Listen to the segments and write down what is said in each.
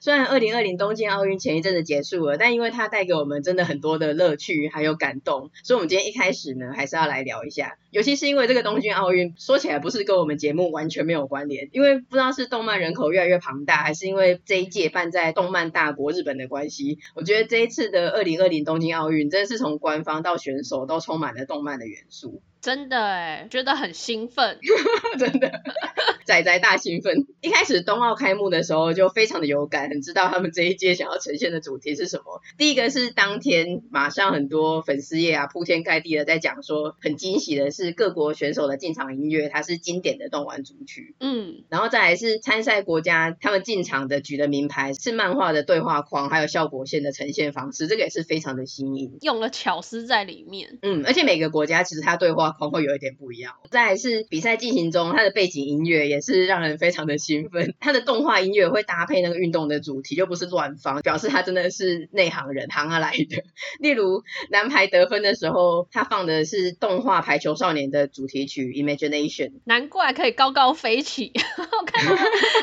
虽然二零二零东京奥运前一阵子结束了，但因为它带给我们真的很多的乐趣还有感动，所以我们今天一开始呢，还是要来聊一下。尤其是因为这个东京奥运说起来不是跟我们节目完全没有关联，因为不知道是动漫人口越来越庞大，还是因为这一届办在动漫大国日本的关系，我觉得这一次的二零二零东京奥运真的是从官方到选手都充满了动漫的元素。真的哎，觉得很兴奋，真的，仔仔大兴奋。一开始冬奥开幕的时候就非常的有感，很知道他们这一届想要呈现的主题是什么。第一个是当天马上很多粉丝页啊铺天盖地的在讲说，很惊喜的是各国选手的进场音乐，它是经典的动玩主曲。嗯，然后再来是参赛国家他们进场的举的名牌是漫画的对话框，还有效果线的呈现方式，这个也是非常的新颖，用了巧思在里面。嗯，而且每个国家其实它对话。会有一点不一样。再是比赛进行中，它的背景音乐也是让人非常的兴奋。它的动画音乐会搭配那个运动的主题，就不是乱放，表示他真的是内行人行而来的。例如男排得分的时候，他放的是动画《排球少年》的主题曲《Imagination》，难怪可以高高飞起。我看到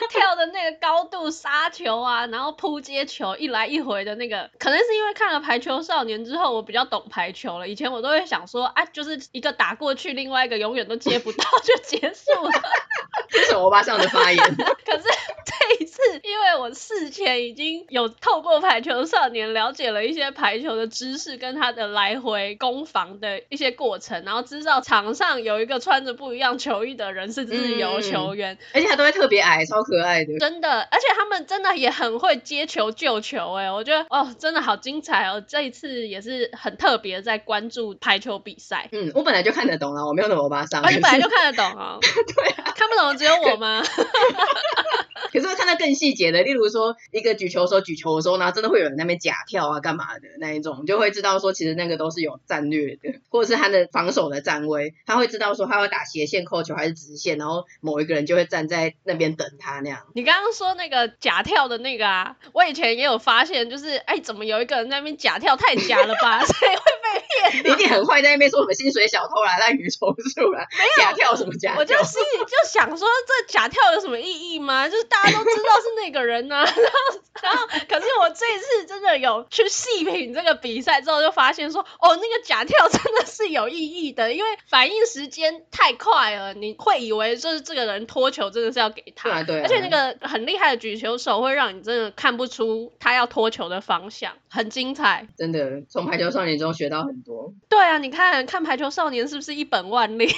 跳的那个高度杀球啊，然后扑接球一来一回的那个，可能是因为看了《排球少年》之后，我比较懂排球了。以前我都会想说，啊，就是一个打过去，另外一个永远都接不到 就结束了。这是欧巴上的发言。可是这一次，因为我事前已经有透过《排球少年》了解了一些排球的知识，跟他的来回攻防的一些过程，然后知道场上有一个穿着不一样球衣的人是自由球员，嗯、而且他都会特别矮，超可爱的。真的，而且他们真的也很会接球救球，哎，我觉得哦，真的好精彩哦！这一次也是很特别在关注排球比赛。嗯，我本来就看得懂了，我没有那么欧巴桑。啊，你本来就看得懂啊？对啊，看不懂只有我吗？可是更细节的，例如说一个举球手举球的时候呢，真的会有人在那边假跳啊，干嘛的那一种，就会知道说其实那个都是有战略的，或者是他的防守的站位，他会知道说他会打斜线扣球还是直线，然后某一个人就会站在那边等他那样。你刚刚说那个假跳的那个啊，我以前也有发现，就是哎，怎么有一个人在那边假跳，太假了吧？所以会被骗。一定很坏，在那边说什么薪水小偷啦、滥竽充数啦，假跳什么假跳？我就心里就想说，这假跳有什么意义吗？就是。大家都知道是那个人呢、啊，然后，然后，可是我这次真的有去细品这个比赛之后，就发现说，哦，那个假跳真的是有意义的，因为反应时间太快了，你会以为就是这个人脱球真的是要给他，对啊，对啊，而且那个很厉害的举球手会让你真的看不出他要脱球的方向，很精彩，真的从排球少年中学到很多。对啊，你看看排球少年是不是一本万利？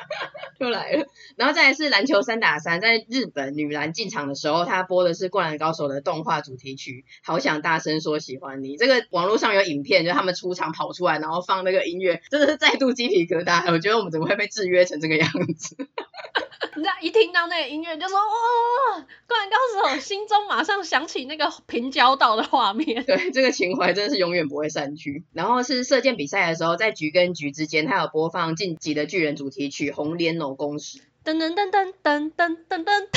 又来了，然后再来是篮球三打三，在日本女篮进场的时候，他播的是《灌篮高手》的动画主题曲，好想大声说喜欢你。这个网络上有影片，就他们出场跑出来，然后放那个音乐，真的是再度鸡皮疙瘩。我觉得我们怎么会被制约成这个样子？你知道一听到那个音乐，就说哇，灌篮高手，心中马上想起那个平交道的画面。对，这个情怀真的是永远不会散去。然后是射箭比赛的时候，在局跟局之间，他有播放《晋级的巨人》主题曲《红莲藕公使》。噔噔噔噔噔噔噔噔噔。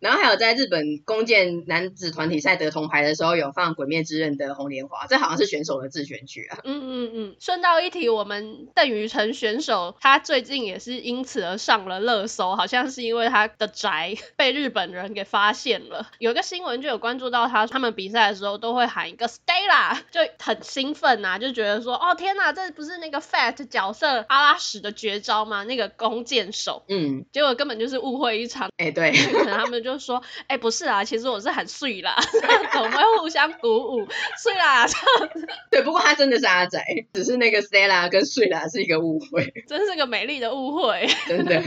然后还有在日本弓箭男子团体赛得铜牌的时候，有放《鬼灭之刃》的《红莲华》，这好像是选手的自选曲啊。嗯嗯嗯。顺道一提，我们邓宇辰选手，他最近也是因此而上了热搜，好像是因为他的宅被日本人给发现了。有一个新闻就有关注到他，他们比赛的时候都会喊一个 Stella，就很兴奋呐、啊，就觉得说，哦天呐，这不是那个 Fat 角色阿拉什的绝招吗？那个弓箭手。嗯。结果根本就是误会一场。哎、欸，对。可能他们就说，哎、欸，不是啊，其实我是很碎啦，我们会互相鼓舞，碎啦这样子。对，不过他真的是阿仔，只是那个 Stella 跟碎啦是一个误会，真是个美丽的误会，真的。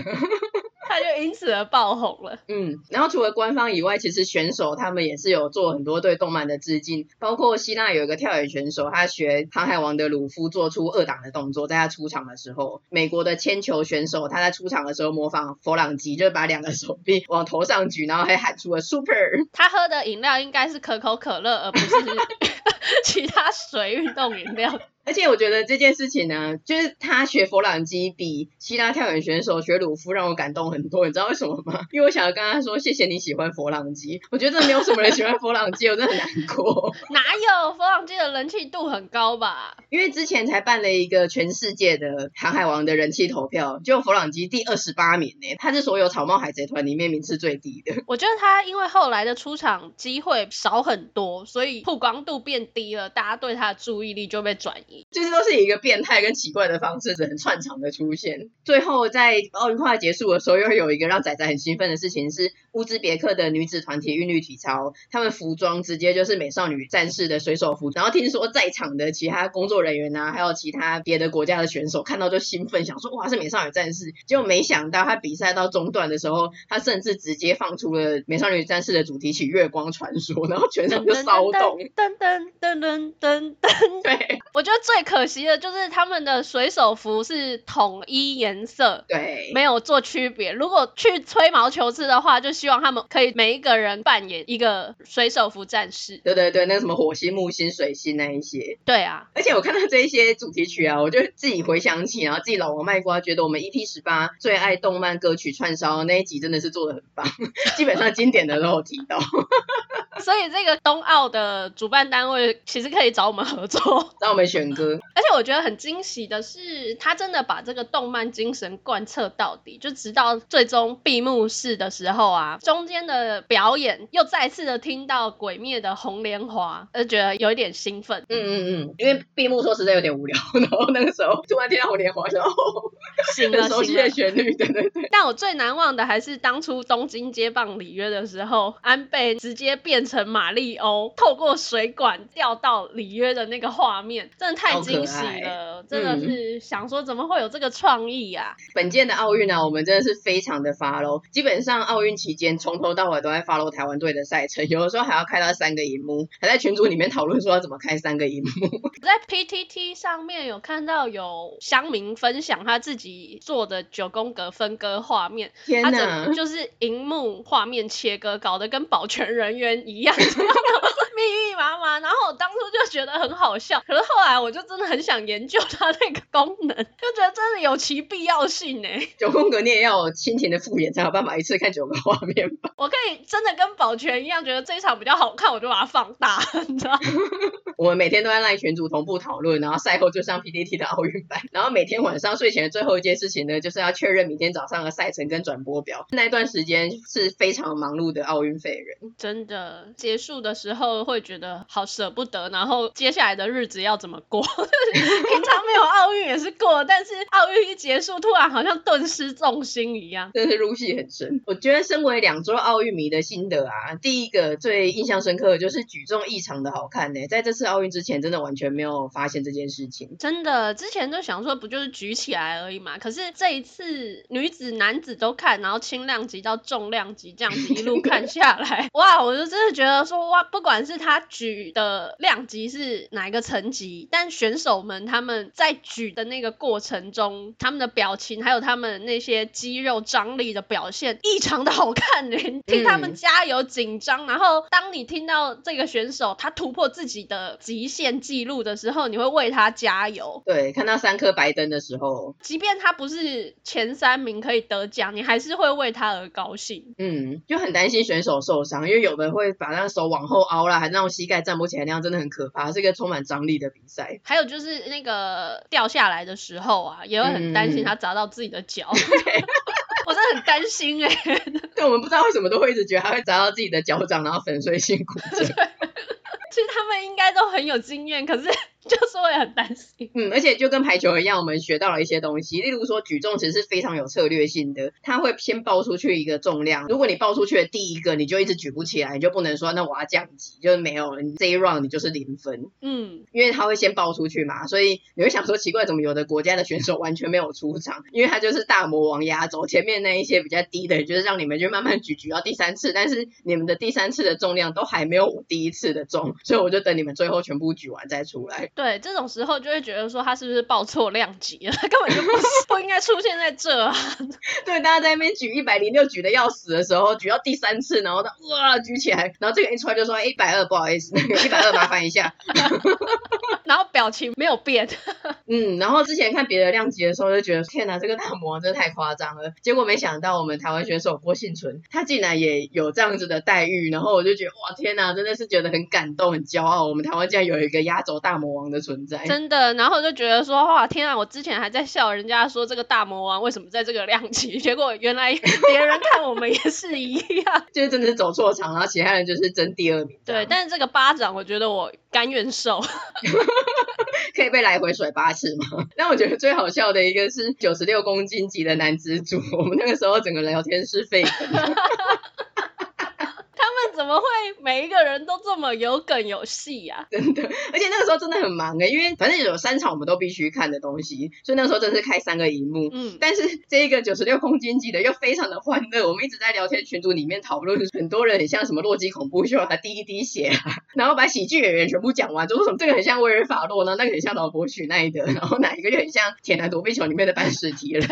他就因此而爆红了。嗯，然后除了官方以外，其实选手他们也是有做很多对动漫的致敬，包括希腊有一个跳远选手，他学航海王的鲁夫做出二档的动作，在他出场的时候；美国的铅球选手他在出场的时候模仿佛朗吉，就是把两个手臂往头上举，然后还喊出了 Super。他喝的饮料应该是可口可乐，而不是 其他水运动饮料。而且我觉得这件事情呢，就是他学佛朗机比希腊跳远选手学鲁夫让我感动很多。你知道为什么吗？因为我想要跟他说谢谢你喜欢佛朗机。我觉得没有什么人喜欢佛朗机，我真的很难过。哪有佛朗机的人气度很高吧？因为之前才办了一个全世界的航海王的人气投票，就佛朗机第二十八名呢，他是所有草帽海贼团里面名次最低的。我觉得他因为后来的出场机会少很多，所以曝光度变低了，大家对他的注意力就被转移。就是都是以一个变态跟奇怪的方式，只能串场的出现。最后在奥运快结束的时候，又有一个让仔仔很兴奋的事情是乌兹别克的女子团体韵律体操，他们服装直接就是美少女战士的水手服。然后听说在场的其他工作人员啊，还有其他别的国家的选手看到就兴奋，想说哇，是美少女战士。结果没想到他比赛到中段的时候，他甚至直接放出了美少女战士的主题曲《月光传说》，然后全场就骚动。噔噔噔噔噔噔。对，我觉得最可惜的就是他们的水手服是统一颜色，对，没有做区别。如果去吹毛求疵的话，就希望他们可以每一个人扮演一个水手服战士。对对对，那个什么火星、木星、水星那一些。对啊，而且我看到这一些主题曲啊，我就自己回想起，然后自己老王卖瓜，觉得我们 EP 十八最爱动漫歌曲串烧那一集真的是做的很棒，基本上经典的都有提到。所以这个冬奥的主办单位其实可以找我们合作，找我们选歌。而且我觉得很惊喜的是，他真的把这个动漫精神贯彻到底，就直到最终闭幕式的时候啊，中间的表演又再次的听到《鬼灭》的红莲华，就觉得有一点兴奋。嗯嗯嗯，因为闭幕说实在有点无聊，然后那个时候突然听到红莲华，然后醒了，很熟悉的旋律，对对对。但我最难忘的还是当初东京接棒里约的时候，安倍直接变成马里欧，透过水管掉到里约的那个画面，真的太惊喜了！真的是想说怎么会有这个创意呀、啊嗯？本届的奥运啊，我们真的是非常的 follow，基本上奥运期间从头到尾都在 follow 台湾队的赛程，有的时候还要开到三个荧幕，还在群组里面讨论说要怎么开三个荧幕。在 PTT 上面有看到有乡民分享他自己做的九宫格分割画面，天哪，他就是荧幕画面切割，搞得跟保全人员一样。密密麻麻，然后我当初就觉得很好笑，可是后来我就真的很想研究它那个功能，就觉得真的有其必要性呢。九宫格你也要亲情的复原才有办法一次看九个画面吧？我可以真的跟保全一样，觉得这一场比较好看，我就把它放大，你知道吗？我们每天都在赖群组同步讨论，然后赛后就上 PPT 的奥运版，然后每天晚上睡前的最后一件事情呢，就是要确认明天早上的赛程跟转播表。那段时间是非常忙碌的奥运废人，真的结束的时候。会觉得好舍不得，然后接下来的日子要怎么过？平常没有奥运也是过，但是奥运一结束，突然好像顿失重心一样，真是入戏很深。我觉得身为两周奥运迷的心得啊，第一个最印象深刻的就是举重异常的好看呢。在这次奥运之前，真的完全没有发现这件事情。真的，之前就想说不就是举起来而已嘛。可是这一次女子、男子都看，然后轻量级到重量级这样子一路 看下来，哇，我就真的觉得说哇，不管是他举的量级是哪一个层级，但选手们他们在举的那个过程中，他们的表情还有他们那些肌肉张力的表现异常的好看呢。听他们加油紧张，然后当你听到这个选手他突破自己的极限纪录的时候，你会为他加油。对，看到三颗白灯的时候，即便他不是前三名可以得奖，你还是会为他而高兴。嗯，就很担心选手受伤，因为有的会把那手往后凹啦，还让膝盖站不起来，那样真的很可怕，是一个充满张力的比赛。还有就是那个掉下来的时候啊，也会很担心他砸到自己的脚，嗯、我真的很担心哎、欸。对，我们不知道为什么都会一直觉得他会砸到自己的脚掌，然后粉碎性骨折。他们应该都很有经验，可是。就是会很担心，嗯，而且就跟排球一样，我们学到了一些东西。例如说，举重其实是非常有策略性的，他会先报出去一个重量，如果你报出去的第一个你就一直举不起来，你就不能说那我要降级，就是没有了，你这一 round 你就是零分，嗯，因为他会先报出去嘛，所以你会想说奇怪，怎么有的国家的选手完全没有出场？因为他就是大魔王压轴，前面那一些比较低的，就是让你们就慢慢举举到第三次，但是你们的第三次的重量都还没有我第一次的重，所以我就等你们最后全部举完再出来。对，这种时候就会觉得说他是不是报错量级了？他根本就不是 不应该出现在这啊。对，大家在那边举一百零六举的要死的时候，举到第三次，然后他哇举起来，然后这个一出来就说一百二，不好意思，那个一百二麻烦一下。然后表情没有变。嗯，然后之前看别的量级的时候就觉得天哪，这个大魔王真的太夸张了。结果没想到我们台湾选手郭幸存，他竟然也有这样子的待遇，然后我就觉得哇天哪，真的是觉得很感动、很骄傲。我们台湾竟然有一个压轴大魔王的存在，真的。然后就觉得说哇天啊，我之前还在笑人家说这个大魔王为什么在这个量级，结果原来 别人看我们也是一样，就是真的是走错场，然后其他人就是争第二名。对，但是这个巴掌，我觉得我甘愿受。可以被来回甩八次吗？但我觉得最好笑的一个是九十六公斤级的男子组，我们那个时候整个聊天室沸腾。怎么会每一个人都这么有梗有戏呀、啊？真的，而且那个时候真的很忙哎，因为反正有三场我们都必须看的东西，所以那个时候真是开三个荧幕。嗯，但是这一个九十六公斤级的又非常的欢乐，我们一直在聊天群组里面讨论，很多人很像什么洛基恐怖秀啊，第一滴血啊，然后把喜剧演员全部讲完，就说什么这个很像威尔法洛，呢那个很像劳勃许奈德，然后哪一 个就很像铁男躲避球里面的班史提了，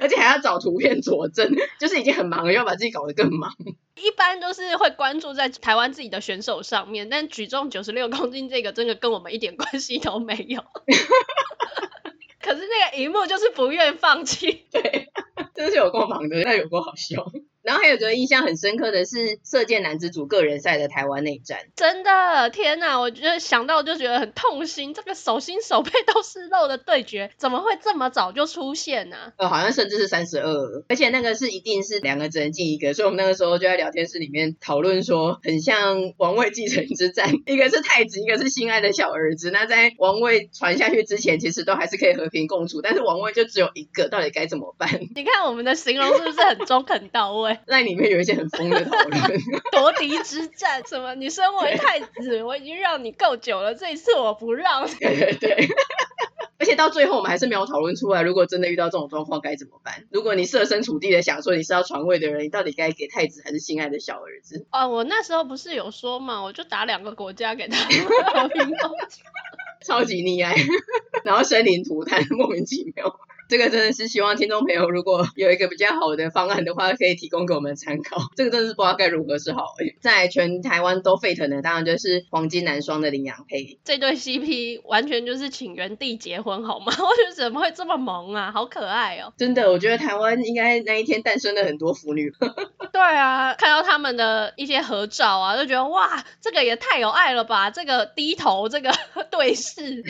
而且还要找图片佐证，就是已经很忙了，又要把自己搞得更忙。一般都是会关注在台湾自己的选手上面，但举重九十六 公斤这个真的跟我们一点关系都没有。可是那个荧幕就是不愿放弃，对，真是有够忙的，那有够好笑。然后还有觉得印象很深刻的是射箭男子组个人赛的台湾内战，真的天哪！我觉得想到就觉得很痛心，这个手心手背都是肉的对决，怎么会这么早就出现呢？呃，好像甚至是三十二，而且那个是一定是两个只能进一个，所以我们那个时候就在聊天室里面讨论说，很像王位继承之战，一个是太子，一个是心爱的小儿子。那在王位传下去之前，其实都还是可以和平共处，但是王位就只有一个，到底该怎么办？你看我们的形容是不是很中肯到位？那里面有一些很疯的讨论，夺嫡之战什么？你身为太子，我已经让你够久了，这一次我不让。对对对，而且到最后我们还是没有讨论出来，如果真的遇到这种状况该怎么办？如果你设身处地的想说你是要传位的人，你到底该给太子还是心爱的小儿子？哦，我那时候不是有说嘛，我就打两个国家给他，超级溺爱，然后生灵涂炭，莫名其妙。这个真的是希望听众朋友如果有一个比较好的方案的话，可以提供给我们参考。这个真的是不知道该如何是好。在全台湾都沸腾的，当然就是黄金男双的麟洋配。这对 CP 完全就是请原地结婚好吗？我觉得怎么会这么萌啊，好可爱哦！真的，我觉得台湾应该那一天诞生了很多腐女。对啊，看到他们的一些合照啊，就觉得哇，这个也太有爱了吧！这个低头，这个对视。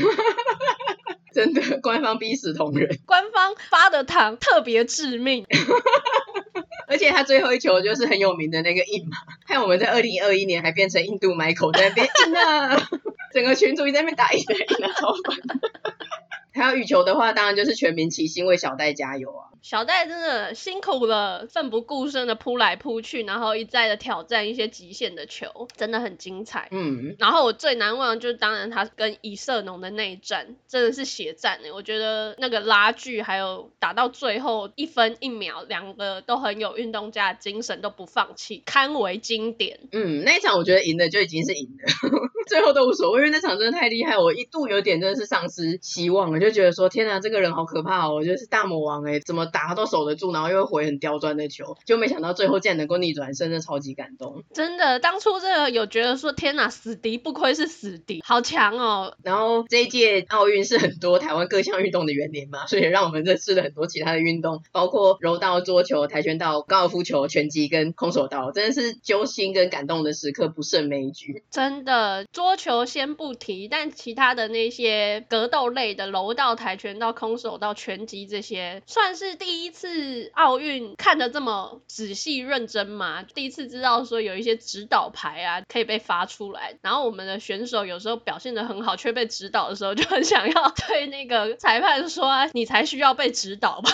真的，官方逼死同仁，官方发的糖特别致命，而且他最后一球就是很有名的那个印马，害我们在二零二一年还变成印度 Michael 在那边印啊，整个群组一直在那边打印的印啊，超烦。还有羽球的话，当然就是全民齐心为小戴加油啊！小戴真的辛苦了，奋不顾身的扑来扑去，然后一再的挑战一些极限的球，真的很精彩。嗯，然后我最难忘的就是当然他跟乙色农的那一战，真的是血战哎！我觉得那个拉锯还有打到最后一分一秒，两个都很有运动家的精神，都不放弃，堪为经典。嗯，那一场我觉得赢的就已经是赢了，最后都无所谓，因为那场真的太厉害，我一度有点真的是丧失希望了，就觉得说天哪，这个人好可怕哦！我觉得是大魔王哎，怎么？打他都守得住，然后又会回很刁钻的球，就没想到最后竟然能够逆转胜，真的超级感动。真的，当初这个有觉得说天哪，死敌不愧是死敌，好强哦。然后这一届奥运是很多台湾各项运动的元年嘛，所以让我们认识了很多其他的运动，包括柔道、桌球、跆拳道、高尔夫球、拳击跟空手道，真的是揪心跟感动的时刻不胜枚举。真的，桌球先不提，但其他的那些格斗类的柔道、跆拳道、空手道、拳击这些，算是。第一次奥运看得这么仔细认真嘛？第一次知道说有一些指导牌啊可以被发出来，然后我们的选手有时候表现的很好却被指导的时候，就很想要对那个裁判说啊：“你才需要被指导吧？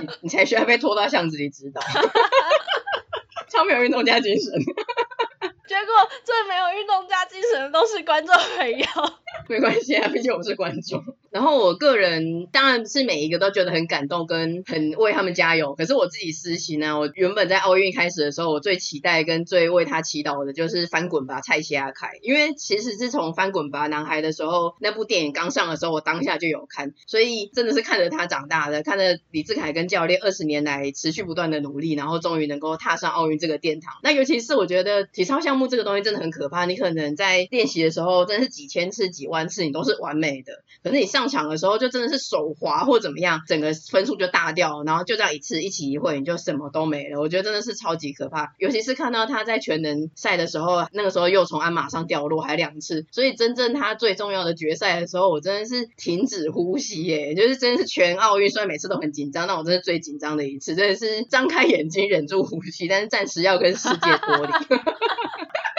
你，你才需要被拖到巷子里指导。”超没有运动家精神。结果最没有运动家精神的都是观众朋友。没关系啊，毕竟我们是观众。然后我个人当然是每一个都觉得很感动，跟很为他们加油。可是我自己私心呢，我原本在奥运开始的时候，我最期待跟最为他祈祷的就是翻滚吧蔡西亚凯，因为其实自从翻滚吧男孩的时候，那部电影刚上的时候，我当下就有看，所以真的是看着他长大的，看着李志凯跟教练二十年来持续不断的努力，然后终于能够踏上奥运这个殿堂。那尤其是我觉得体操项目这个东西真的很可怕，你可能在练习的时候真的是几千次、几万次，你都是完美的，可是你上场的时候就真的是手滑或怎么样，整个分数就大掉，然后就这样一次一起一会你就什么都没了。我觉得真的是超级可怕，尤其是看到他在全能赛的时候，那个时候又从鞍马上掉落还两次，所以真正他最重要的决赛的时候，我真的是停止呼吸耶，就是真的是全奥运，虽然每次都很紧张，但我真的最紧张的一次，真的是张开眼睛忍住呼吸，但是暂时要跟世界脱离。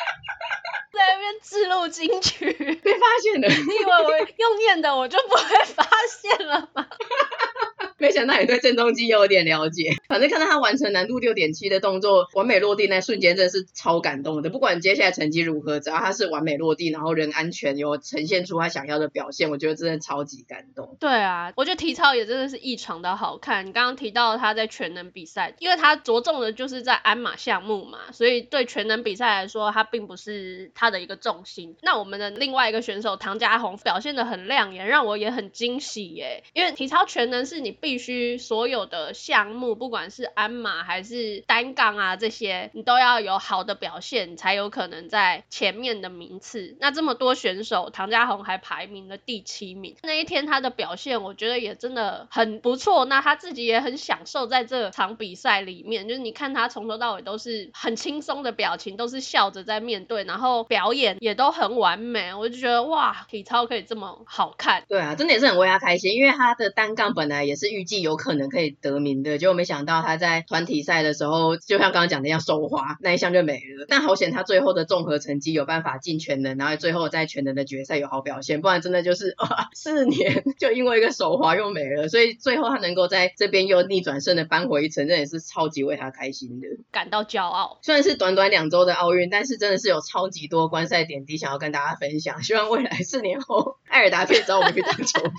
在那边自录金曲，被发现了。你以为我用念的，我就不会发现了吗？没想到你对郑中基有点了解，反正看到他完成难度六点七的动作，完美落地那瞬间，真的是超感动的。不管接下来成绩如何，只要他是完美落地，然后人安全，有呈现出他想要的表现，我觉得真的超级感动。对啊，我觉得体操也真的是异常的好看。你刚刚提到他在全能比赛，因为他着重的就是在鞍马项目嘛，所以对全能比赛来说，他并不是他他的一个重心。那我们的另外一个选手唐嘉红表现得很亮眼，让我也很惊喜耶。因为体操全能是你必须所有的项目，不管是鞍马还是单杠啊这些，你都要有好的表现，才有可能在前面的名次。那这么多选手，唐嘉红还排名了第七名。那一天他的表现，我觉得也真的很不错。那他自己也很享受在这场比赛里面，就是你看他从头到尾都是很轻松的表情，都是笑着在面对，然后表演也都很完美。我就觉得哇，体操可以这么好看。对啊，真的也是很为他开心，因为他的单杠本来也是预计有可能可以得名的，结果没想到他在团体赛的时候，就像刚刚讲的一样手滑，那一项就没了。但好险他最后的综合成绩有办法进全能，然后最后在全能的决赛有好表现，不然真的就是哇，四年就因为一个手滑又没了。所以最后他能够在这边又逆转胜的扳回一城，这也是超级为他开心的，感到骄傲。虽然是短短两周的奥运，但是真的是有超级多观赛点滴想要跟大家分享。希望未来四年后，艾尔达可以找我们去当球评，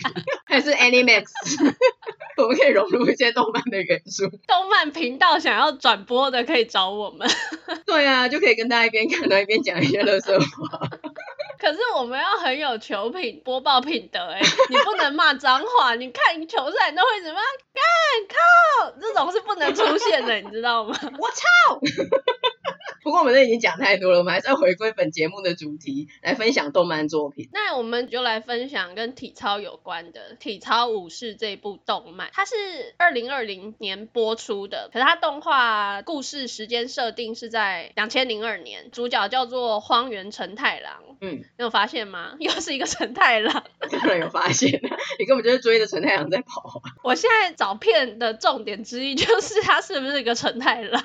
还是 Animax，我们可以融入一些动漫的元素。动漫频道想要转播的可以找我们。对啊，就可以跟大家一边看到一边讲一些乐色话。可是我们要很有球品播报品德哎，你不能骂脏话。你看球赛你都会怎么样？干靠，这种是不能出现的，你知道吗？我操！不过我们都已经讲太多了，我们还是要回归本节目的主题，来分享动漫作品。那我们就来分享跟体操有关的《体操武士》这部动漫。它是二零二零年播出的，可是它动画故事时间设定是在两千零二年，主角叫做荒原承太郎。嗯，你有发现吗？又是一个承太郎。当然有发现，你根本就是追着承太郎在跑。我现在找片的重点之一就是他是不是一个承太郎？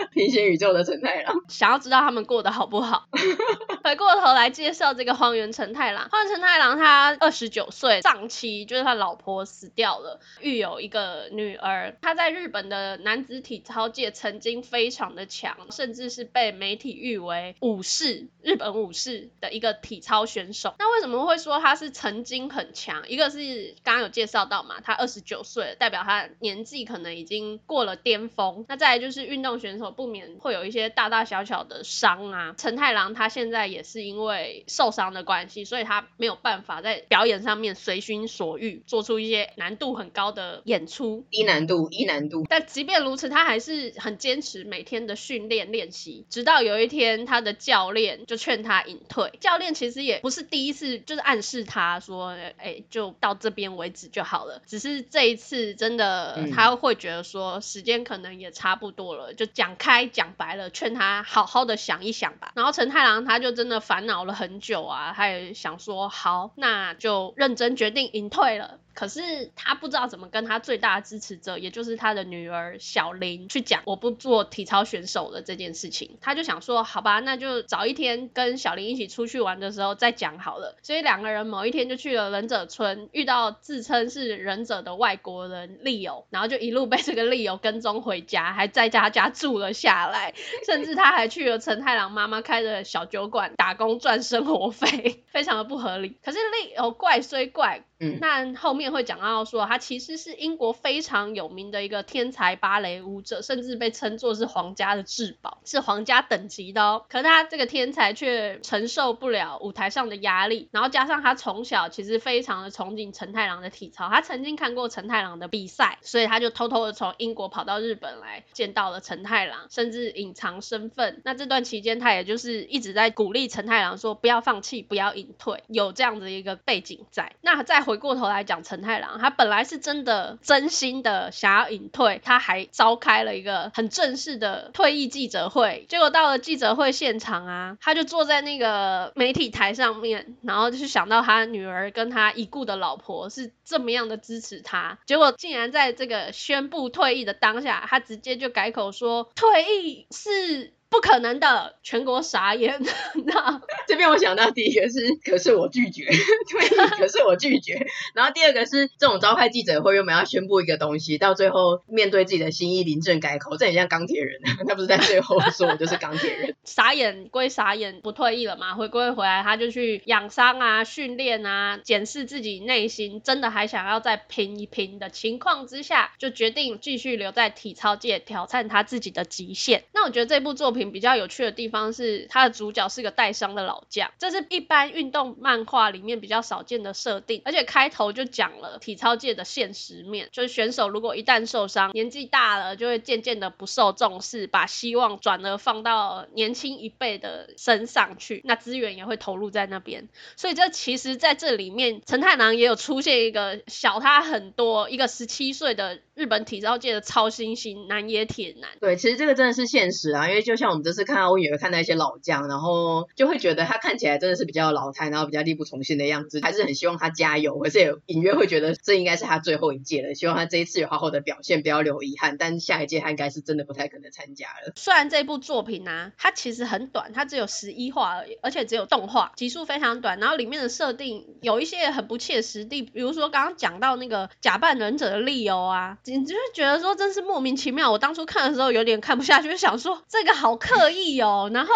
平行宇宙的陈太郎，想要知道他们过得好不好？回过头来介绍这个荒原陈太郎。荒原陈太郎他二十九岁，丧妻，就是他老婆死掉了，育有一个女儿。他在日本的男子体操界曾经非常的强，甚至是被媒体誉为武士，日本武士的一个体操选手。那为什么会说他是曾经很强？一个是刚刚有介绍到嘛，他二十九岁，代表他年纪可能已经过了巅峰。那再来就是运动选手不免会有一些大大小小的伤啊。陈太郎他现在也是因为受伤的关系，所以他没有办法在表演上面随心所欲，做出一些难度很高的演出。低难度，低难度。但即便如此，他还是很坚持每天的训练练习，直到有一天他的教练就劝他隐退。教练其实也不是第一次，就是暗示他说，哎，就到这边为止就好了。只是这一次真的他会觉得说，时间可能也差不多了，就讲开。讲白了，劝他好好的想一想吧。然后陈太郎他就真的烦恼了很久啊，他也想说好，那就认真决定隐退了。可是他不知道怎么跟他最大的支持者，也就是他的女儿小林去讲我不做体操选手的这件事情。他就想说，好吧，那就找一天跟小林一起出去玩的时候再讲好了。所以两个人某一天就去了忍者村，遇到自称是忍者的外国人利友，然后就一路被这个利友跟踪回家，还在他家住了下来，甚至他还去了陈太郎妈妈开的小酒馆打工赚生活费，非常的不合理。可是利友怪虽怪。那后面会讲到说，他其实是英国非常有名的一个天才芭蕾舞者，甚至被称作是皇家的至宝，是皇家等级的哦。可是他这个天才却承受不了舞台上的压力，然后加上他从小其实非常的憧憬承太郎的体操，他曾经看过承太郎的比赛，所以他就偷偷的从英国跑到日本来见到了承太郎，甚至隐藏身份。那这段期间，他也就是一直在鼓励承太郎说不要放弃，不要隐退，有这样子一个背景在。那在回过头来讲陈太郎，他本来是真的真心的想要隐退，他还召开了一个很正式的退役记者会。结果到了记者会现场啊，他就坐在那个媒体台上面，然后就是想到他女儿跟他已故的老婆是这么样的支持他，结果竟然在这个宣布退役的当下，他直接就改口说退役是。不可能的，全国傻眼。那这边我想到第一个是，可是我拒绝，对，可是我拒绝。然后第二个是，这种召开记者会，又没有要宣布一个东西，到最后面对自己的心意，临阵改口，这很像钢铁人。他不是在最后说我就是钢铁人，傻眼归傻眼，不退役了嘛？回归回来，他就去养伤啊，训练啊，检视自己内心，真的还想要再拼一拼的情况之下，就决定继续留在体操界，挑战他自己的极限。那我觉得这部作品。比较有趣的地方是，他的主角是个带伤的老将，这是一般运动漫画里面比较少见的设定，而且开头就讲了体操界的现实面，就是选手如果一旦受伤，年纪大了就会渐渐的不受重视，把希望转而放到年轻一辈的身上去，那资源也会投入在那边，所以这其实在这里面，陈太郎也有出现一个小他很多，一个十七岁的日本体操界的超新星南野铁男。对，其实这个真的是现实啊，因为就像。我们这次看奥运也会看到一些老将，然后就会觉得他看起来真的是比较老态，然后比较力不从心的样子，还是很希望他加油，可是也隐约会觉得这应该是他最后一届了，希望他这一次有好好的表现，不要留遗憾。但下一届他应该是真的不太可能参加了。虽然这部作品呢、它其实很短，它只有十一话而已，而且只有动画，集数非常短，然后里面的设定有一些很不切实际，比如说刚刚讲到那个假扮忍者的利欧啊，你就会觉得说真是莫名其妙。我当初看的时候有点看不下去，就想说这个好。刻意哦，然后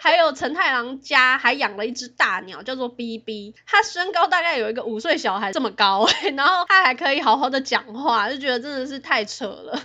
还有陈太郎家还养了一只大鸟，叫做 BB，它身高大概有一个五岁小孩这么高，然后它还可以好好的讲话，就觉得真的是太扯了。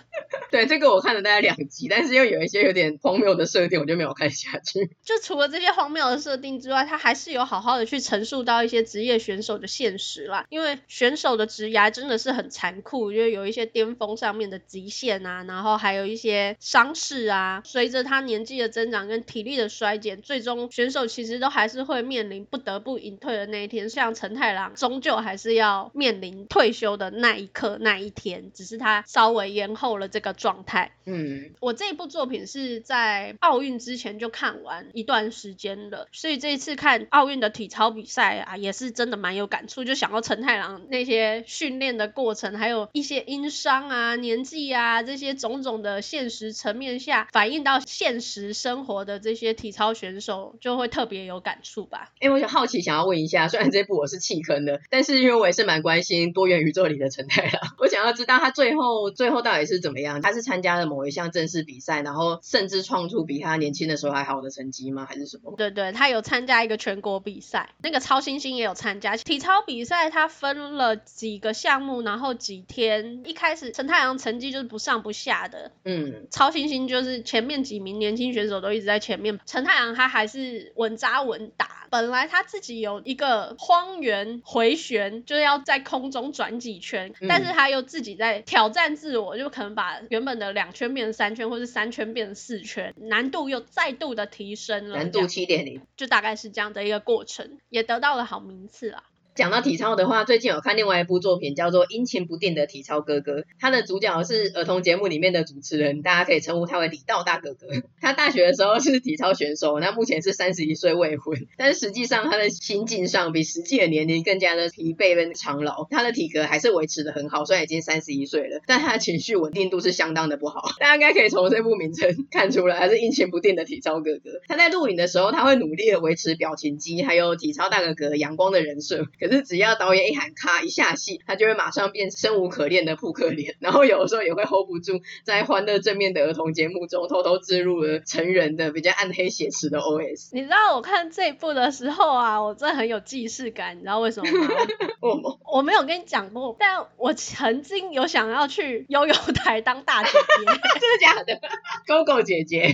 对，这个我看了大概两集，但是又有一些有点荒谬的设定，我就没有看下去。就除了这些荒谬的设定之外，他还是有好好的去陈述到一些职业选手的现实啦。因为选手的职涯真的是很残酷，因为有一些巅峰上面的极限啊，然后还有一些伤势啊，随着他年纪的增长跟体力的衰减，最终选手其实都还是会面临不得不隐退的那一天。像陈太郎，终究还是要面临退休的那一刻那一天，只是他稍微延后了这个状态。嗯，我这一部作品是在奥运之前就看完一段时间了，所以这一次看奥运的体操比赛啊，也是真的蛮有感触，就想到陈太郎那些训练的过程，还有一些因伤啊、年纪啊这些种种的现实层面下反映到现实生活的这些体操选手，就会特别有感触吧。哎，我想好奇想要问一下，虽然这部我是弃坑的，但是因为我也是蛮关心多元宇宙里的陈太郎，我想要知道他最后最后到底是怎么样，他是参加。了某一项正式比赛，然后甚至创出比他年轻的时候还好的成绩吗？还是什么？对对，他有参加一个全国比赛，那个超新星也有参加体操比赛。他分了几个项目，然后几天。一开始陈太阳成绩就是不上不下的，嗯，超新星就是前面几名年轻选手都一直在前面，陈太阳他还是稳扎稳打。本来他自己有一个荒原回旋，就是要在空中转几圈，嗯，但是他又自己在挑战自我，就可能把原本的两。圈变成三圈，或是三圈变成四圈，难度又再度的提升了。难度七点零，就大概是这样的一个过程，也得到了好名次啊。讲到体操的话，最近有看另外一部作品，叫做《阴晴不定的体操哥哥》。他的主角是儿童节目里面的主持人，大家可以称呼他为李道大哥哥。他大学的时候是体操选手，那目前是三十一岁未婚，但是实际上他的心境上比实际的年龄更加的疲惫跟苍老。他的体格还是维持得很好，虽然已经三十一岁了，但他的情绪稳定度是相当的不好。大家应该可以从这部名称看出来，他是阴晴不定的体操哥哥。他在录影的时候，他会努力的维持表情肌，还有体操大哥哥阳光的人设。可是只要导演一喊咔一下戏，他就会马上变生无可恋的扑克脸，然后有的时候也会 hold 不住，在欢乐正面的儿童节目中偷偷植入了成人的比较暗黑写实的 OS。你知道我看这一部的时候啊，我真的很有既视感，你知道为什么吗？我我没有跟你讲过，但我曾经有想要去悠悠台当大姐姐，真的假的？Gogo 姐姐，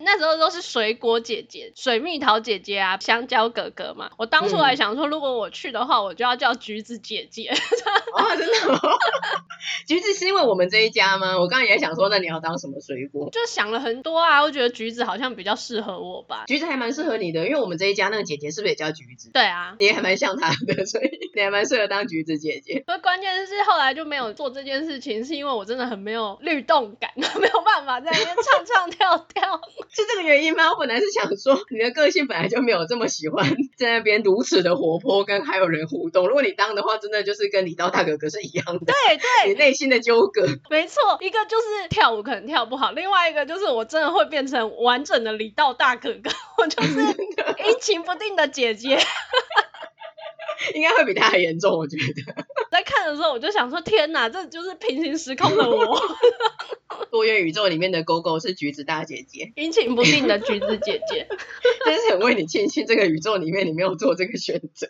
那时候都是水果姐姐、水蜜桃姐姐啊、香蕉哥哥嘛。我当初还想说，如果我去的话，我就要叫橘子姐姐。哦，真的吗？橘子是因为我们这一家吗？我刚刚也想说，那你要当什么水果？就想了很多啊，我觉得橘子好像比较适合我吧。橘子还蛮适合你的，因为我们这一家那个姐姐是不是也叫橘子？对啊，你也还蛮像她的，所以你还蛮适合当橘子姐姐。那关键是后来就没有做这件事情，是因为我真的很没有律动感，没有办法在那边唱唱跳跳。是这个原因吗？我本来是想说，你的个性本来就没有这么喜欢在那边如此的活泼，跟还有人互动。如果你当的话，真的就是跟李道大哥哥是一样的。对对，你内心的纠葛。没错，一个就是跳舞可能跳不好，另外一个就是我真的会变成完整的李道大哥哥，我就是 阴晴不定的姐姐。应该会比他还严重，我觉得。在看的时候，我就想说：天哪，这就是平行时空的我。多元宇宙里面的狗狗是橘子大姐姐，阴晴不定的橘子姐姐。真是很为你庆幸，这个宇宙里面你没有做这个选择。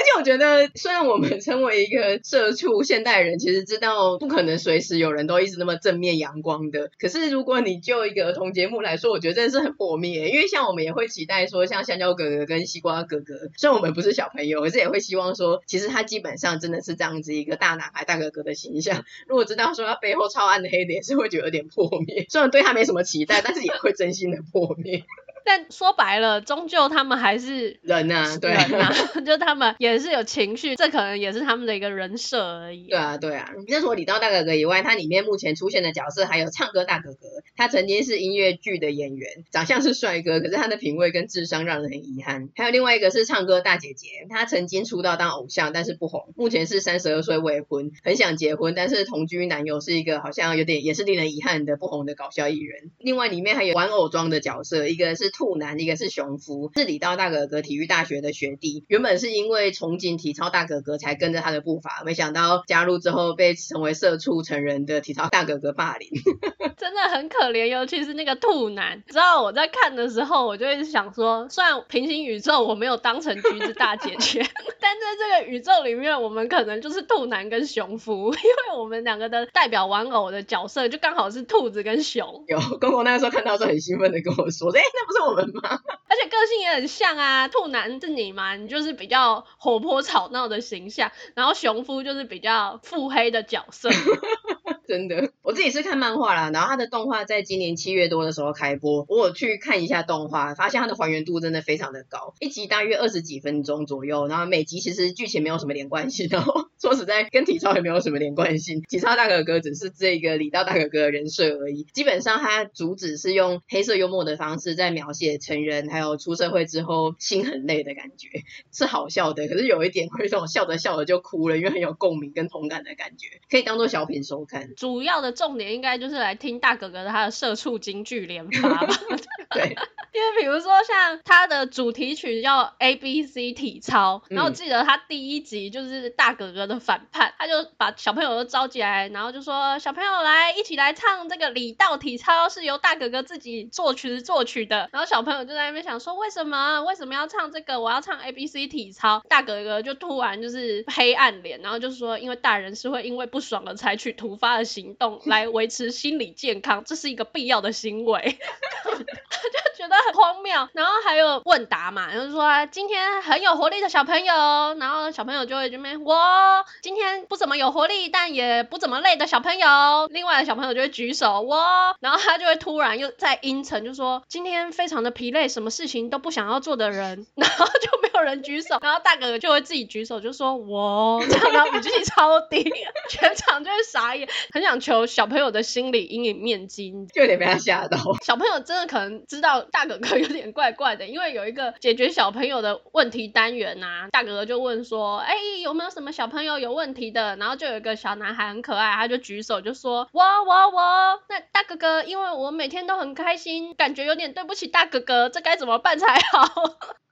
而且我觉得，虽然我们成为一个社畜现代人，其实知道不可能随时有人都一直那么正面阳光的。可是如果你就一个儿童节目来说，我觉得真的是很破灭。因为像我们也会期待说，像香蕉哥哥跟西瓜哥哥，虽然我们不是小朋友，可是也会希望说，其实他基本上真的是这样子一个大男孩、大哥哥的形象。如果知道说他背后超暗的黑点，是会觉得有点破灭。虽然对他没什么期待，但是也会真心的破灭。但说白了，终究他们还是人呐、啊，对啊，就他们也是有情绪，这可能也是他们的一个人设而已。对啊，对啊。你除了李道大哥哥以外，他里面目前出现的角色还有唱歌大哥哥，他曾经是音乐剧的演员，长相是帅哥，可是他的品味跟智商让人很遗憾。还有另外一个是唱歌大姐姐，她曾经出道当偶像，但是不红，目前是三十二岁未婚，很想结婚，但是同居男友是一个好像有点也是令人遗憾的不红的搞笑艺人。另外里面还有玩偶装的角色，一个是兔男，一个是。熊夫是李道大哥哥体育大学的学弟，原本是因为憧憬体操大哥哥才跟着他的步伐，没想到加入之后被成为社畜成人的体操大哥哥霸凌，真的很可怜。尤其是那个兔男，知道我在看的时候，我就一直想说，虽然平行宇宙我没有当成橘子大姐姐，但在这个宇宙里面，我们可能就是兔男跟熊夫，因为我们两个的代表玩偶的角色就刚好是兔子跟熊。有公公那个时候看到时候很兴奋的跟我说，哎、欸，那不是我们吗？而且个性也很像啊，兔男是你嘛，你就是比较活泼吵闹的形象，然后熊夫就是比较腹黑的角色。真的，我自己是看漫画啦，然后他的动画在今年七月多的时候开播，我有去看一下动画，发现它的还原度真的非常的高，一集大约二十几分钟左右，然后每集其实剧情没有什么连贯性，然后说实在跟体操也没有什么连贯性，体操大哥哥只是这个李道大哥哥的人设而已，基本上他主旨是用黑色幽默的方式在描写成人还有出社会之后心很累的感觉，是好笑的，可是有一点会让我笑着笑着就哭了，因为很有共鸣跟同感的感觉，可以当做小品收看。主要的重点应该就是来听大哥哥的他的社畜京剧连发吧。对。因为比如说像他的主题曲叫 A B C 体操，然后我记得他第一集就是大哥哥的反叛，他就把小朋友都召集来，然后就说小朋友来一起来唱这个礼道体操，是由大哥哥自己作曲作曲的。然后小朋友就在那边想说，为什么为什么要唱这个？我要唱 A B C 体操。大哥哥就突然就是黑暗脸，然后就是说，因为大人是会因为不爽而采取突发的行动来维持心理健康，这是一个必要的行为。就觉得。很荒谬，然后还有问答嘛，就是说今天很有活力的小朋友，然后小朋友就会这边我今天不怎么有活力，但也不怎么累的小朋友，另外的小朋友就会举手我，然后他就会突然又在阴沉，就说今天非常的疲累，什么事情都不想要做的人，然后就没有人举手，然后大哥哥就会自己举手，就说我这样，然后语气超低，全场就会傻眼，很想求小朋友的心理阴影面积，就有点被他吓到，小朋友真的可能知道大。哥哥有点怪怪的，因为有一个解决小朋友的问题单元呐、啊，大哥哥就问说，哎、欸，有没有什么小朋友有问题的？然后就有一个小男孩很可爱，他就举手就说，我我我，那大哥哥，因为我每天都很开心，感觉有点对不起大哥哥，这该怎么办才好？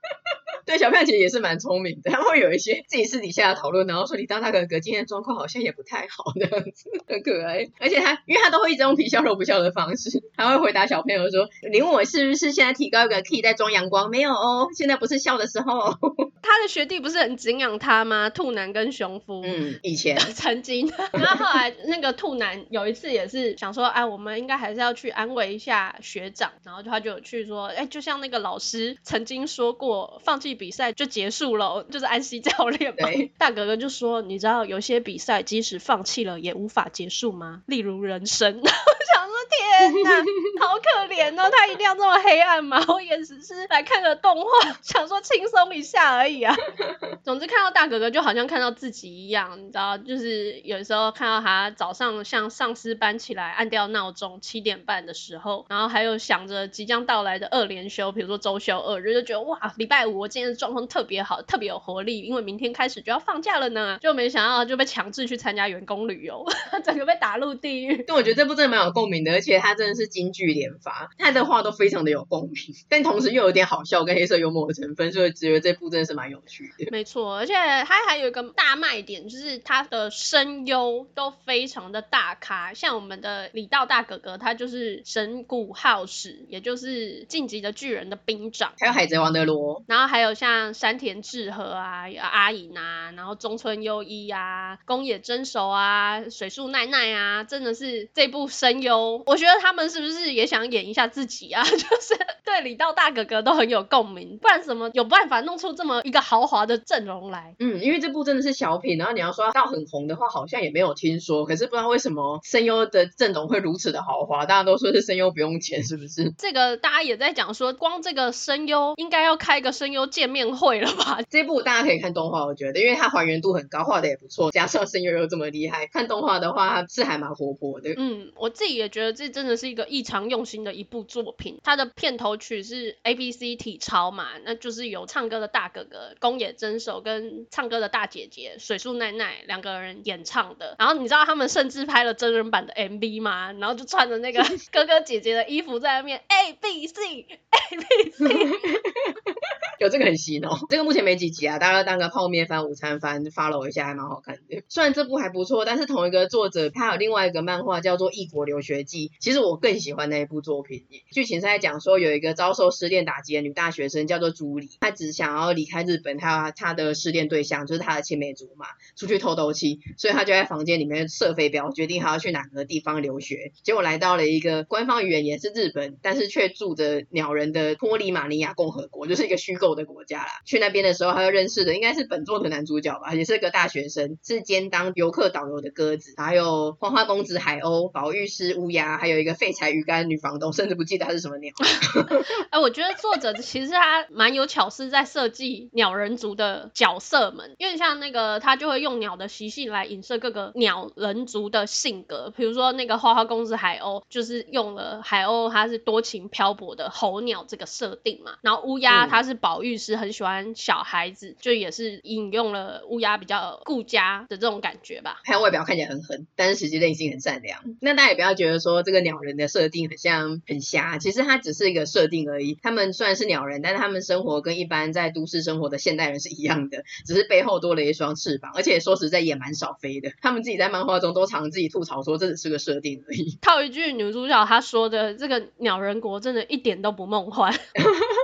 对，小朋友其实也是蛮聪明的，他会有一些自己私底下的讨论，然后说李大大哥哥今天的状况好像也不太好，这样子很可爱。而且他，因为他都会一直用皮笑肉不笑的方式，他会回答小朋友说：“你问我是不是现在提高一个 key 在装阳光？没有哦，现在不是笑的时候。”他的学弟不是很敬仰他吗？兔男跟熊夫，嗯，以前曾经，然后后来那个兔男有一次也是想说，哎，我们应该还是要去安慰一下学长，然后他就有去说，哎，就像那个老师曾经说过，放弃比赛就结束了，就是安西教练嘛。大哥哥就说，你知道有些比赛即使放弃了也无法结束吗？例如人生。我想说，天哪，好可怜哦，他一定要这么黑暗吗？我也只是来看个动画，想说轻松一下而已啊。总之看到大哥哥就好像看到自己一样，你知道，就是有时候看到他早上像上尸般起来按掉闹钟七点半的时候，然后还有想着即将到来的二连休，比如说周休二日，就觉得哇，礼拜五我今天的状况特别好，特别有活力，因为明天开始就要放假了呢。就没想到就被强制去参加员工旅游，整个被打入地狱。但，我觉得这部真的蛮有共鸣的，而且他真的是金句连发，他的话都非常的有共鸣，但同时又有点好笑跟黑色幽默的成分，所以觉得这部真的是蛮有趣的。没错，而且他还有一个大卖点，就是他的声优都非常的大咖，像我们的李道大哥哥，他就是神谷浩史，也就是进击的巨人的兵长，还有海贼王的罗，然后还有像山田智和啊、阿影啊，然后中村优一啊、宫野真守啊、水树奈奈啊，真的是这部声优，我觉得他们是不是也想演一下自己啊？就是对李道大哥哥都很有共鸣，不然怎么有办法弄出这么一个豪华的阵容来？嗯，因为这部真的是小品，然后你要说到很红的话，好像也没有听说。可是不知道为什么声优的阵容会如此的豪华，大家都说是声优不用钱，是不是？这个大家也在讲说，光这个声优应该要开一个声优见面会了吧？这部大家可以看动画，我觉得，因为它还原度很高，画的也不错，加上声优又这么厉害，看动画的话是还蛮活泼的。嗯，我自己也觉得这真的是一个异常用心的一部作品。它的片头曲是 A B C 体操嘛，那就是有唱歌的大哥哥宫野真守跟唱歌的大姐姐水树奈奈两个人演唱的。然后你知道他们甚至拍了真人版的 M V 吗？然后就穿着那个 哥哥姐姐的衣服在那边 A B C A B C。有这个很洗脑，这个目前没几集啊，大家当个泡面番、午餐番 follow 一下，还蛮好看的。虽然这部还不错，但是同一个作者他有另外一个漫画叫做《异国留学记》，其实我更喜欢那一部作品。剧情是在讲说有一个遭受失恋打击的女大学生叫做朱莉，她只想要离开日本，她她的失恋对象就是她的青梅竹马，出去透透气，所以她就在房间里面射飞镖，决定她要去哪个地方留学。结果来到了一个官方语言也是日本，但是却住着鸟人的托里马尼亚共和国，就是一个虚构。的国家啦，去那边的时候，他就认识的应该是本作的男主角吧，也是个大学生，是兼当游客导游的鸽子，还有花花公子海鸥、保育师乌鸦，还有一个废柴鱼干女房东，甚至不记得他是什么鸟。哎，我觉得作者其实他蛮有巧思在设计鸟人族的角色们，因为像那个他就会用鸟的习性来影射各个鸟人族的性格，比如说那个花花公子海鸥，就是用了海鸥它是多情漂泊的候鸟这个设定嘛，然后乌鸦它是保。保育师很喜欢小孩子，就也是引用了乌鸦比较顾家的这种感觉吧。它外表看起来很狠，但是其实内心很善良。那大家也不要觉得说这个鸟人的设定很像很瞎，其实它只是一个设定而已。他们虽然是鸟人，但是他们生活跟一般在都市生活的现代人是一样的，只是背后多了一双翅膀，而且说实在也蛮少飞的。他们自己在漫画中都常自己吐槽说这只是个设定而已。套一句女主角她说的：“这个鸟人国真的一点都不梦幻。”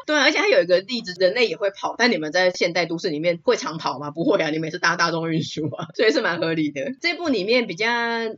对，而且还有一个例子。人类也会跑，但你们在现代都市里面会常跑吗？不会啊，你们也是搭大众运输啊，所以是蛮合理的。这部里面比较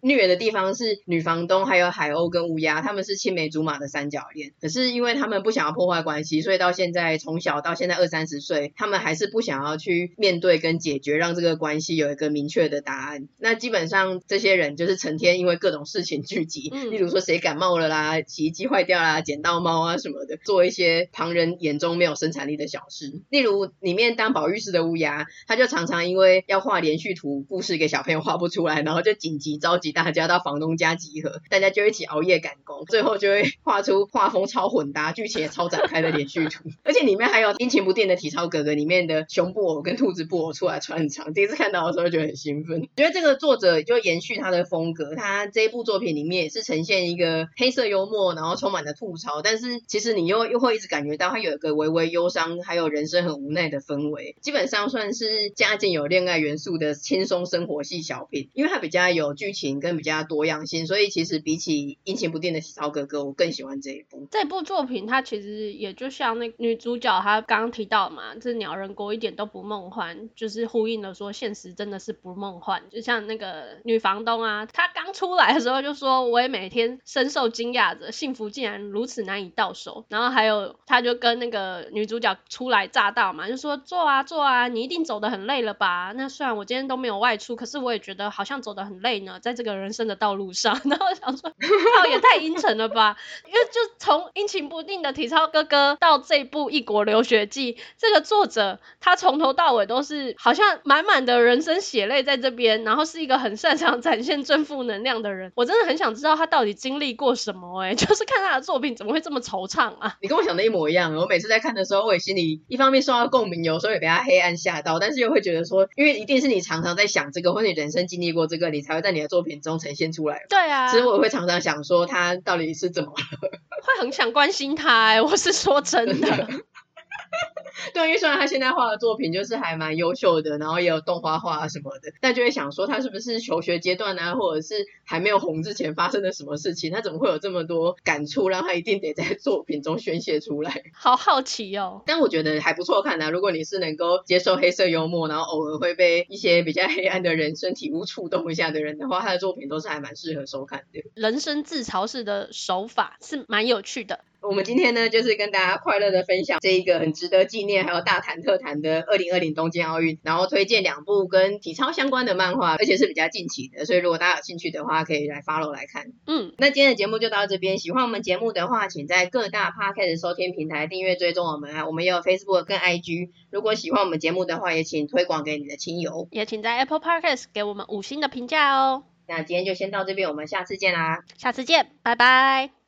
虐的地方是女房东还有海鸥跟乌鸦，他们是青梅竹马的三角恋。可是因为他们不想要破坏关系，所以到现在从小到现在二三十岁，他们还是不想要去面对跟解决，让这个关系有一个明确的答案。那基本上这些人就是成天因为各种事情聚集，嗯、例如说谁感冒了啦，洗衣机坏掉啦，捡到猫啊什么的，做一些旁人眼中没有生产力的小事。例如里面当保育师的乌鸦，他就常常因为要画连续图故事给小朋友画不出来，然后就紧急召集大家到房东家集合，大家就一起熬夜赶工，最后就会画出画风超混搭、剧情也超展开的连续图。而且里面还有阴晴不定的体操格格里面的熊布偶跟兔子布偶出来穿场，第一次看到的时候就很兴奋。觉得这个作者就延续他的风格，他这一部作品里面也是呈现一个黑色幽默，然后充满了吐槽，但是其实你又又会一直感觉到他有有一个微微忧伤，还有人生很无奈的氛围，基本上算是加进有恋爱元素的轻松生活系小品，因为它比较有剧情跟比较多样性，所以其实比起阴晴不定的体操哥哥，我更喜欢这一部。这部作品它其实也就像那女主角她刚刚提到嘛，这鸟人国一点都不梦幻，就是呼应了说现实真的是不梦幻，就像那个女房东啊，她刚出来的时候就说，我也每天深受惊讶着，幸福竟然如此难以到手。然后还有，她就跟那个女主角初来乍到嘛，就说坐啊坐啊，你一定走得很累了吧？那虽然我今天都没有外出，可是我也觉得好像走得很累呢，在这个人生的道路上。然后想说，靠，也太阴沉了吧？因为就从阴晴不定的体操哥哥到这部异国留学记，这个作者他从头到尾都是好像满满的人生血泪在这边，然后是一个很擅长展现正负能量的人。我真的很想知道他到底经历过什么哎、就是看他的作品怎么会这么惆怅啊？你跟我想的一模一样。我每次在看的时候，我也心里一方面受到共鸣，有时候也被他黑暗吓到，但是又会觉得说，因为一定是你常常在想这个，或者你人生经历过这个，你才会在你的作品中呈现出来。对啊，其实我会常常想说，他到底是怎么了？会很想关心他哎、欸，我是说真的。对，因为虽然他现在画的作品就是还蛮优秀的，然后也有动画画啊什么的，但就会想说他是不是求学阶段啊，或者是还没有红之前发生了什么事情，他怎么会有这么多感触，让他一定得在 作品中宣泄出来？好好奇哦。但我觉得还不错看的啊，如果你是能够接受黑色幽默，然后偶尔会被一些比较黑暗的人生体悟触动一下的人的话，他的作品都是还蛮适合收看的。人生自嘲式的手法是蛮有趣的。我们今天呢，就是跟大家快乐的分享这一个很值得纪念，还有大谈特谈的二零二零东京奥运，然后推荐两部跟体操相关的漫画，而且是比较近期的，所以如果大家有兴趣的话，可以来 follow 来看。嗯，那今天的节目就到这边，喜欢我们节目的话，请在各大 podcast 收听平台订阅追踪我们啊，我们也有 Facebook 跟 IG。如果喜欢我们节目的话，也请推广给你的亲友，也请在 Apple Podcast 给我们五星的评价哦。那今天就先到这边，我们下次见啦，下次见，拜拜。